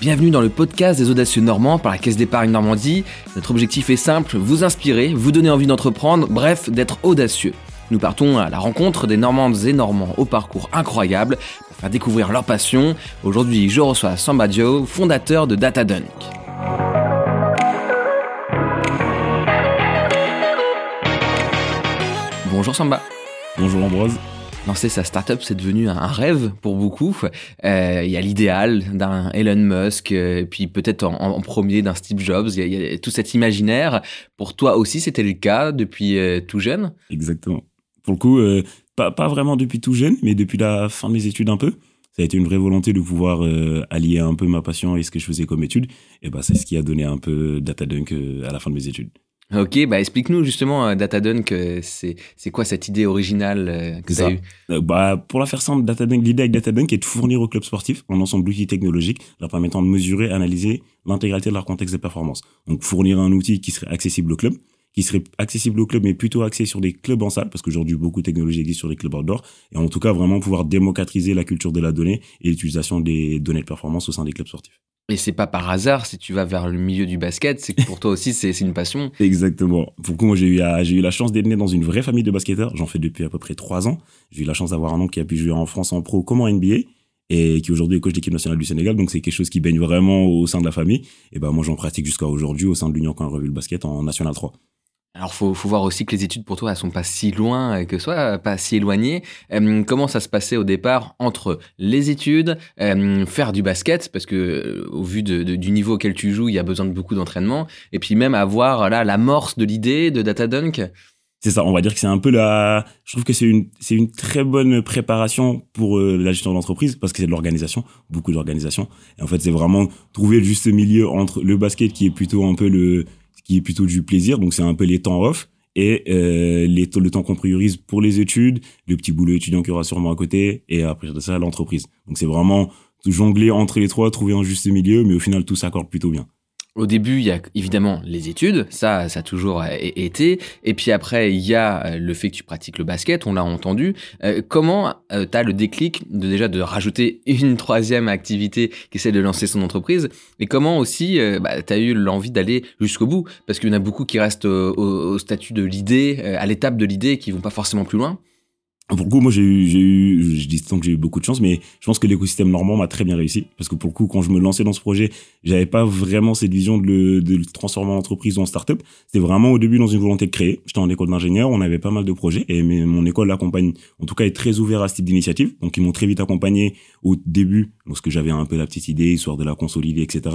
Bienvenue dans le podcast des audacieux normands par la Caisse d'épargne Normandie. Notre objectif est simple, vous inspirer, vous donner envie d'entreprendre, bref, d'être audacieux. Nous partons à la rencontre des Normandes et Normands au parcours incroyable pour faire découvrir leur passion. Aujourd'hui, je reçois Samba Joe, fondateur de Datadunk. Bonjour Samba. Bonjour Ambroise lancer sa startup, c'est devenu un rêve pour beaucoup. Euh, il y a l'idéal d'un Elon Musk, euh, puis peut-être en, premier d'un Steve Jobs. Il y, a, tout cet imaginaire. Pour toi aussi, c'était le cas depuis euh, tout jeune? Exactement. Pour le coup, pas, vraiment depuis tout jeune, mais depuis la fin de mes études un peu. Ça a été une vraie volonté de pouvoir allier un peu ma passion et ce que je faisais comme étude. Et bah, c'est ce qui a donné un peu Datadunk à la fin de mes études. Ok, bah explique-nous justement euh, Datadunk, euh, c'est c'est quoi cette idée originale euh, que tu as eue bah, Pour la faire simple, Datadunk, l'idée avec Datadunk est de fournir aux clubs sportifs un ensemble d'outils technologiques leur permettant de mesurer, analyser l'intégralité de leur contexte de performance. Donc fournir un outil qui serait accessible au club, qui serait accessible au club mais plutôt axé sur des clubs en salle, parce qu'aujourd'hui beaucoup de technologies existent sur les clubs outdoor, et en tout cas vraiment pouvoir démocratiser la culture de la donnée et l'utilisation des données de performance au sein des clubs sportifs. Et c'est pas par hasard si tu vas vers le milieu du basket, c'est que pour toi aussi c'est une passion. Exactement. Pour moi j'ai eu, eu la chance d'être né dans une vraie famille de basketteurs. J'en fais depuis à peu près trois ans. J'ai eu la chance d'avoir un oncle qui a pu jouer en France en pro comme en NBA et qui aujourd'hui est coach d'équipe nationale du Sénégal. Donc c'est quelque chose qui baigne vraiment au sein de la famille. Et ben moi j'en pratique jusqu'à aujourd'hui au sein de l'Union quand revue le basket en National 3. Alors, faut, faut voir aussi que les études pour toi, elles sont pas si loin que soit, pas si éloignées. Euh, comment ça se passait au départ entre les études, euh, faire du basket, parce que euh, au vu du niveau auquel tu joues, il y a besoin de beaucoup d'entraînement, et puis même avoir là l'amorce de l'idée de Datadunk. C'est ça, on va dire que c'est un peu la. Je trouve que c'est une c'est une très bonne préparation pour la gestion de l'entreprise parce que c'est de l'organisation, beaucoup d'organisation. Et en fait, c'est vraiment trouver le juste milieu entre le basket qui est plutôt un peu le qui est plutôt du plaisir, donc c'est un peu les temps off et euh, les, le temps qu'on priorise pour les études, le petit boulot étudiant qu'il y aura sûrement à côté, et après de ça, l'entreprise. Donc c'est vraiment jongler entre les trois, trouver un juste milieu, mais au final, tout s'accorde plutôt bien. Au début, il y a évidemment les études, ça, ça a toujours euh, été. Et puis après, il y a euh, le fait que tu pratiques le basket, on l'a entendu. Euh, comment euh, tu as le déclic de déjà de rajouter une troisième activité qui essaie de lancer son entreprise? Et comment aussi bah, tu as eu l'envie d'aller jusqu'au bout? Parce qu'il y en a beaucoup qui restent au, au statut de l'idée, à l'étape de l'idée, qui vont pas forcément plus loin. Pour le coup, moi, j'ai eu, j'ai eu, je dis tant que j'ai eu beaucoup de chance, mais je pense que l'écosystème normand m'a très bien réussi. Parce que pour le coup, quand je me lançais dans ce projet, j'avais pas vraiment cette vision de le, transformer en entreprise ou en start-up. C'était vraiment au début dans une volonté de créer. J'étais en école d'ingénieur, on avait pas mal de projets et mon école l'accompagne, en tout cas, est très ouvert à ce type d'initiative. Donc, ils m'ont très vite accompagné au début, lorsque j'avais un peu la petite idée, histoire de la consolider, etc.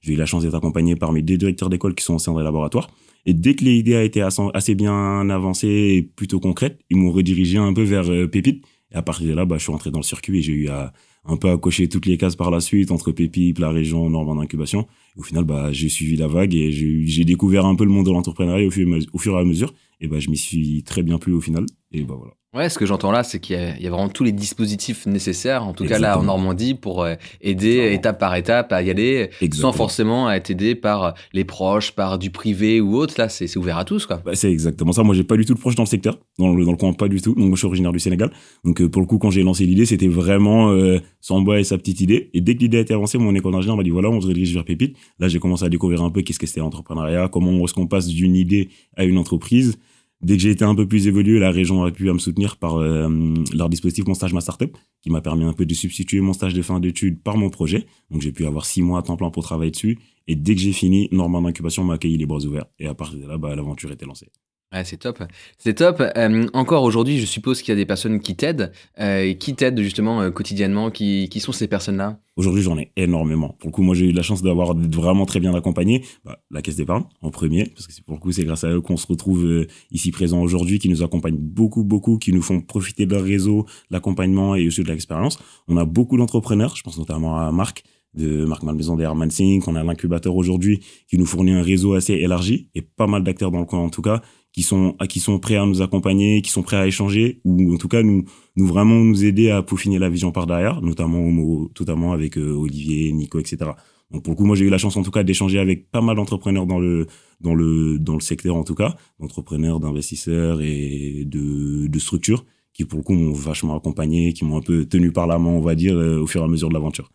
J'ai eu la chance d'être accompagné par mes deux directeurs d'école qui sont sein des laboratoires. Et dès que l'idée a été assez bien avancée et plutôt concrète, ils m'ont redirigé un peu vers euh, Pépite. Et à partir de là, bah, je suis rentré dans le circuit et j'ai eu à, un peu à cocher toutes les cases par la suite entre Pépite, la région, Normand d'incubation. Au final, bah, j'ai suivi la vague et j'ai découvert un peu le monde de l'entrepreneuriat au, au, fur et à mesure. Et bah, je m'y suis très bien plu au final. Et bah voilà. Ouais, ce que j'entends là, c'est qu'il y, a vraiment tous les dispositifs nécessaires, en tout cas là en Normandie, pour euh, aider étape par étape à y aller, sans forcément être aidé par les proches, par du privé ou autre. Là, c'est ouvert à tous, quoi. Bah, c'est exactement ça. Moi, j'ai pas du tout de proches dans le secteur, dans le, dans le coin, pas du tout. Donc, moi, je suis originaire du Sénégal. Donc, euh, pour le coup, quand j'ai lancé l'idée, c'était vraiment euh, Samba et sa petite idée. Et dès que l'idée a été avancée, mon école d'ingénieur m'a dit voilà, on se dirige vers Pépite. Là, j'ai commencé à découvrir un peu qu'est-ce que c'était l'entrepreneuriat, comment est-ce qu'on passe d'une idée à une entreprise. Dès que j'ai été un peu plus évolué, la région a pu me soutenir par euh, leur dispositif Mon Stage Ma Startup, qui m'a permis un peu de substituer mon stage de fin d'études par mon projet. Donc j'ai pu avoir six mois à temps plein pour travailler dessus. Et dès que j'ai fini, Normand d'Incubation m'a accueilli les bras ouverts. Et à partir de là, bah, l'aventure était lancée. Ouais, c'est top. C'est top. Euh, encore aujourd'hui, je suppose qu'il y a des personnes qui t'aident, euh, qui t'aident justement euh, quotidiennement. Qui, qui sont ces personnes-là? Aujourd'hui, j'en ai énormément. Pour le coup, moi, j'ai eu la chance d'avoir vraiment très bien accompagné. Bah, la Caisse d'épargne, en premier, parce que pour le coup, c'est grâce à eux qu'on se retrouve ici présent aujourd'hui, qui nous accompagnent beaucoup, beaucoup, qui nous font profiter de leur réseau, l'accompagnement et aussi de l'expérience. On a beaucoup d'entrepreneurs, je pense notamment à Marc, de Marc Malmaison des Herman Sync. On a l'incubateur aujourd'hui qui nous fournit un réseau assez élargi et pas mal d'acteurs dans le coin en tout cas qui sont qui sont prêts à nous accompagner, qui sont prêts à échanger ou en tout cas nous nous vraiment nous aider à peaufiner la vision par derrière, notamment totalement avec euh, Olivier, Nico, etc. Donc pour le coup, moi j'ai eu la chance en tout cas d'échanger avec pas mal d'entrepreneurs dans le dans le dans le secteur en tout cas, d'entrepreneurs, d'investisseurs et de de structures qui pour le coup m'ont vachement accompagné, qui m'ont un peu tenu par la main, on va dire, euh, au fur et à mesure de l'aventure.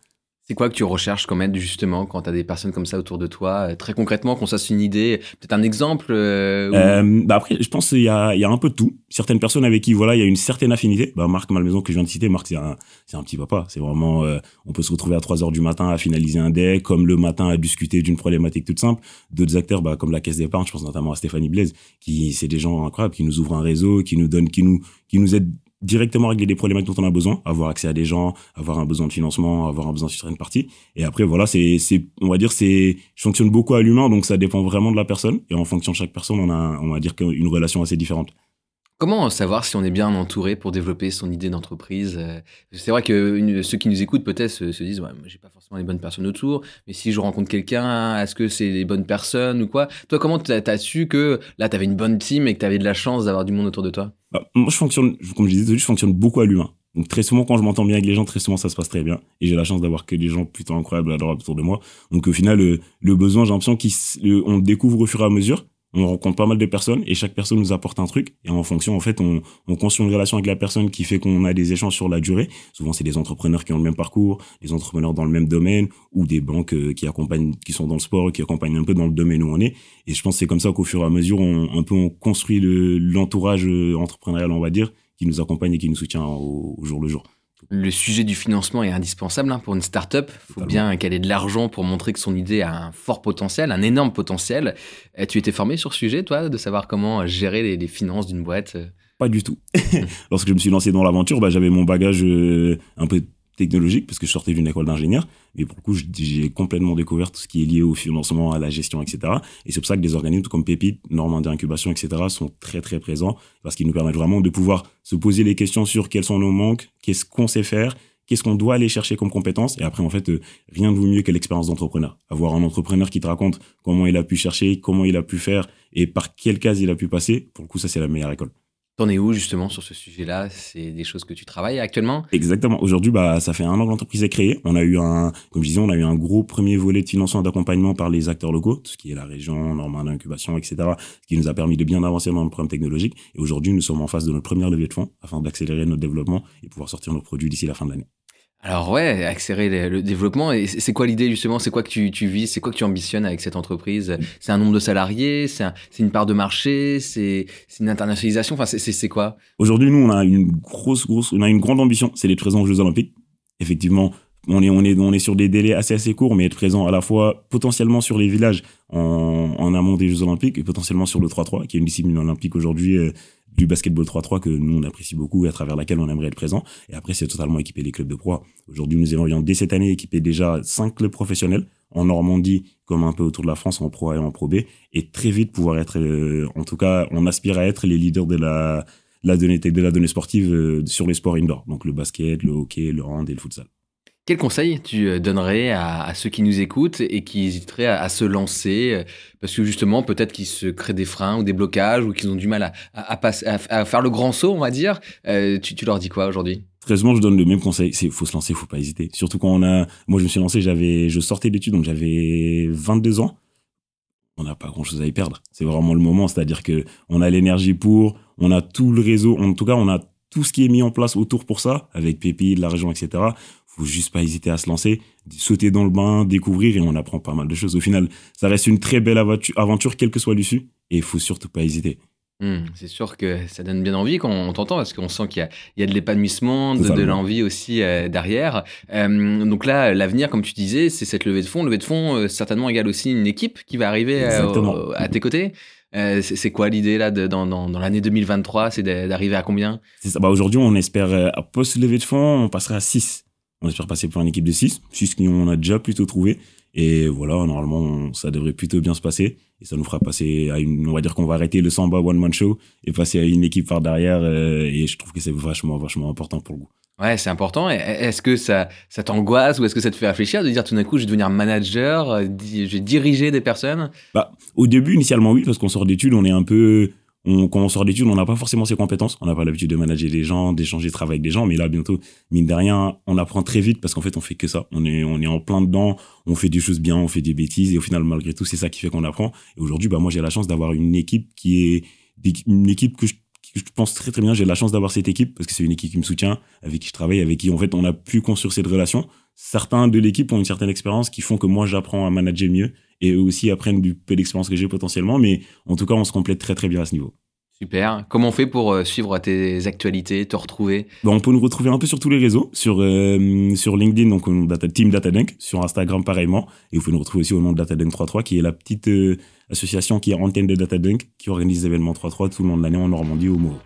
C'est quoi que tu recherches comme aide justement quand tu des personnes comme ça autour de toi Très concrètement, qu'on fasse une idée, peut-être un exemple euh, bah Après, je pense qu'il y a, y a un peu de tout. Certaines personnes avec qui voilà, il y a une certaine affinité. Bah, Marc Malmaison que je viens de citer, Marc c'est un, un petit papa. C'est vraiment, on peut se retrouver à 3 heures du matin à finaliser un deck, comme le matin à discuter d'une problématique toute simple. D'autres acteurs, bah, comme la Caisse d'épargne, je pense notamment à Stéphanie Blaise, qui c'est des gens incroyables, qui nous ouvrent un réseau, qui nous donnent, qui nous, qui nous aident directement régler des problématiques dont on a besoin, avoir accès à des gens, avoir un besoin de financement, avoir un besoin sur une partie. Et après, voilà, c'est, c'est, on va dire, c'est, je fonctionne beaucoup à l'humain, donc ça dépend vraiment de la personne. Et en fonction de chaque personne, on a, on va dire qu'une relation assez différente. Comment savoir si on est bien entouré pour développer son idée d'entreprise euh, C'est vrai que ceux qui nous écoutent peut-être se, disent ouais, j'ai pas forcément les bonnes personnes autour, mais si je rencontre quelqu'un, est-ce que c'est les bonnes personnes ou quoi? Toi, comment tu as, su que là tu avais une bonne team et que tu avais de la chance d'avoir du monde autour de toi? Bah, Moi, je fonctionne, comme je disais, je fonctionne beaucoup à l'humain. Donc très souvent, quand je m'entends bien avec les gens, très souvent ça se passe très bien. Et j'ai la chance d'avoir que des gens plutôt incroyables, adorables autour de moi. Donc au final, le, le besoin, j'ai l'impression qu'on découvre au fur et à mesure on rencontre pas mal de personnes et chaque personne nous apporte un truc. Et en fonction en fait on, on construit une relation avec la personne qui fait qu'on a des échanges sur la durée. Souvent c'est des entrepreneurs qui ont le même parcours des entrepreneurs dans le même domaine ou des banques euh, qui accompagnent qui sont dans le sport qui accompagnent un peu dans le domaine où on est. Et je pense que c'est comme ça qu'au fur et à mesure on un peu on construit l'entourage euh, entrepreneurial on va dire qui nous accompagne et qui nous soutient au jour le jour le sujet du financement est indispensable hein, pour une start-up. Il faut bien qu'elle ait de l'argent pour montrer que son idée a un fort potentiel, un énorme potentiel. Tu étais formé sur ce sujet, toi, de savoir comment gérer les, finances d'une boîte Pas du tout. Lorsque je me suis lancé dans l'aventure, bah, j'avais mon bagage euh, un peu technologique parce que je sortais d'une école d'ingénieur. Mais pour le coup, j'ai complètement découvert tout ce qui est lié au financement, à la gestion, etc. Et c'est pour ça que des organismes comme Pépite, Normandie Incubation, etc. sont très, très présents parce qu'ils nous permettent vraiment de pouvoir se poser les questions sur quels sont nos manques, qu'est-ce qu'on sait faire, qu'est-ce qu'on doit aller chercher comme compétences. Et après, en fait, euh, rien ne vaut mieux que l'expérience d'entrepreneur. Avoir un entrepreneur qui te raconte comment il a pu chercher, comment il a pu faire et par quelle case il a pu passer. Pour le coup, ça, c'est la meilleure école. T'en es où justement sur ce sujet-là? C'est des choses que tu travailles actuellement? Exactement. Aujourd'hui, bah, ça fait un an que l'entreprise est créée. On a eu un, comme je disais, on a eu un gros premier volet de financement d'accompagnement par les acteurs locaux, ce qui est la région, Normandie d'incubation, etc., ce qui nous a permis de bien avancer dans le programme technologique. Et aujourd'hui, nous sommes en phase de notre première levée de fonds afin d'accélérer notre développement et pouvoir sortir nos produits d'ici la fin de l'année. Alors ouais, accélérer le, développement. C'est quoi l'idée justement? C'est quoi que tu, tu vis? C'est quoi que tu ambitionnes avec cette entreprise? C'est un nombre de salariés? C'est une part de marché? C'est une internationalisation? Enfin, c'est quoi? Aujourd'hui, nous, on a une grosse, grosse, on a une grande ambition. C'est d'être présent aux Jeux Olympiques. Effectivement, on est, on est, on est sur des délais assez, assez courts, mais être présent à la fois potentiellement sur les villages en, en amont des Jeux Olympiques et potentiellement sur le 3-3, qui est une discipline olympique aujourd'hui euh, du basketball 3-3 que nous on apprécie beaucoup et à travers laquelle on aimerait être présent. Et après, c'est totalement équiper les clubs de proie. Aujourd'hui, nous aimerions dès cette année équiper déjà cinq clubs professionnels en Normandie comme un peu autour de la France en Pro A et en Pro B et très vite pouvoir être, euh, en tout cas, on aspire à être les leaders de la, la donnée de la donnée sportive euh, sur les sports indoor, donc le basket, le hockey, le hand et le futsal. Quel conseil tu euh, donnerais à, ceux qui nous écoutent et qui hésiteraient à, se lancer euh, Parce que justement, peut-être qu'ils se créent des freins ou des blocages ou qu'ils ont du mal à, à, faire le grand saut, on va dire. Euh, tu, leur dis quoi aujourd'hui? Très souvent, je donne le même conseil. C'est faut se lancer, faut pas hésiter. Surtout quand on a. Moi, je me suis lancé, j'avais, je sortais d'études, donc j'avais 22 ans. On n'a pas grand chose à y perdre. C'est vraiment le moment. C'est-à-dire que on a l'énergie pour, on a tout le réseau. En tout cas, on a tout ce qui est mis en place autour pour ça, avec Pépi, de la région, etc faut juste pas hésiter à se lancer, sauter dans le bain, découvrir et on apprend pas mal de choses. Au final, ça reste une très belle aventure, quel que soit l'issue, et il faut surtout pas hésiter. Hmm, c'est sûr que ça donne bien envie quand on t'entend parce qu'on sent qu'il y, a de l'épanouissement, de, l'envie aussi euh, derrière. Euh, donc là, l'avenir, comme tu disais, c'est cette levée de fonds. Levée de fonds, euh, certainement égale aussi une équipe qui va arriver à tes côtés. C'est quoi l'idée là dans, l'année 2023 C'est d'arriver à combien? Bah, Aujourd'hui, on espère, post-levée de fonds, on passera à 6. On espère passer pour une équipe de 6, 6 qu'on a déjà plutôt trouvé. Et voilà, normalement, ça devrait plutôt bien se passer. Et ça nous fera passer à une, on va dire qu'on va arrêter le Samba One Man Show et passer à une équipe par derrière. Euh, et je trouve que c'est vachement, vachement important pour le goût. Ouais, c'est important. Est-ce que ça, ça t'angoisse ou est-ce que ça te fait réfléchir de dire tout d'un coup, je vais devenir manager, euh, je vais diriger des personnes? Bah, au début, initialement, oui, parce qu'on sort d'études, on est un peu, on, quand on sort d'études, on n'a pas forcément ces compétences. On n'a pas l'habitude de manager des gens, d'échanger de travail avec des gens. Mais là, bientôt, mine de rien, on apprend très vite parce qu'en fait, on fait que ça. On est, on est en plein dedans. On fait des choses bien, on fait des bêtises. Et au final, malgré tout, c'est ça qui fait qu'on apprend. Et aujourd'hui, bah, moi, j'ai la chance d'avoir une équipe qui est, une équipe que je pense très, très bien. J'ai la chance d'avoir cette équipe parce que c'est une équipe qui me soutient, avec qui je travaille, avec qui, en fait, on a pu construire cette relation certains de l'équipe ont une certaine expérience qui font que moi j'apprends à manager mieux et eux aussi apprennent du peu d'expérience que j'ai potentiellement. Mais en tout cas, on se complète très très bien à ce niveau. Super. Comment on fait pour euh, suivre tes actualités, te retrouver? Bon, On peut nous retrouver un peu sur tous les réseaux, sur euh, sur LinkedIn, donc au Data, Team DataDunk, sur Instagram pareillement, et vous pouvez nous retrouver aussi au nom de DataDunk 33, qui est la petite euh, association qui est antenne de DataDunk, qui organise des événements 3-3 tout le long de l'année en Normandie au Moro.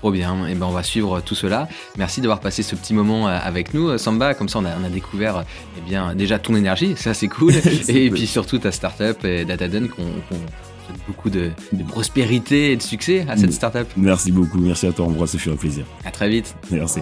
Trop bien, et eh ben on va suivre tout cela. Merci d'avoir passé ce petit moment avec nous, Samba. Comme ça, on a, on a découvert eh bien déjà ton énergie, ça c'est cool, et puis surtout ta startup et DataDunk qu'on beaucoup de, prospérité et de succès à cette startup. Merci beaucoup, merci à toi Ambroise, ça fait un plaisir. À très vite. Merci.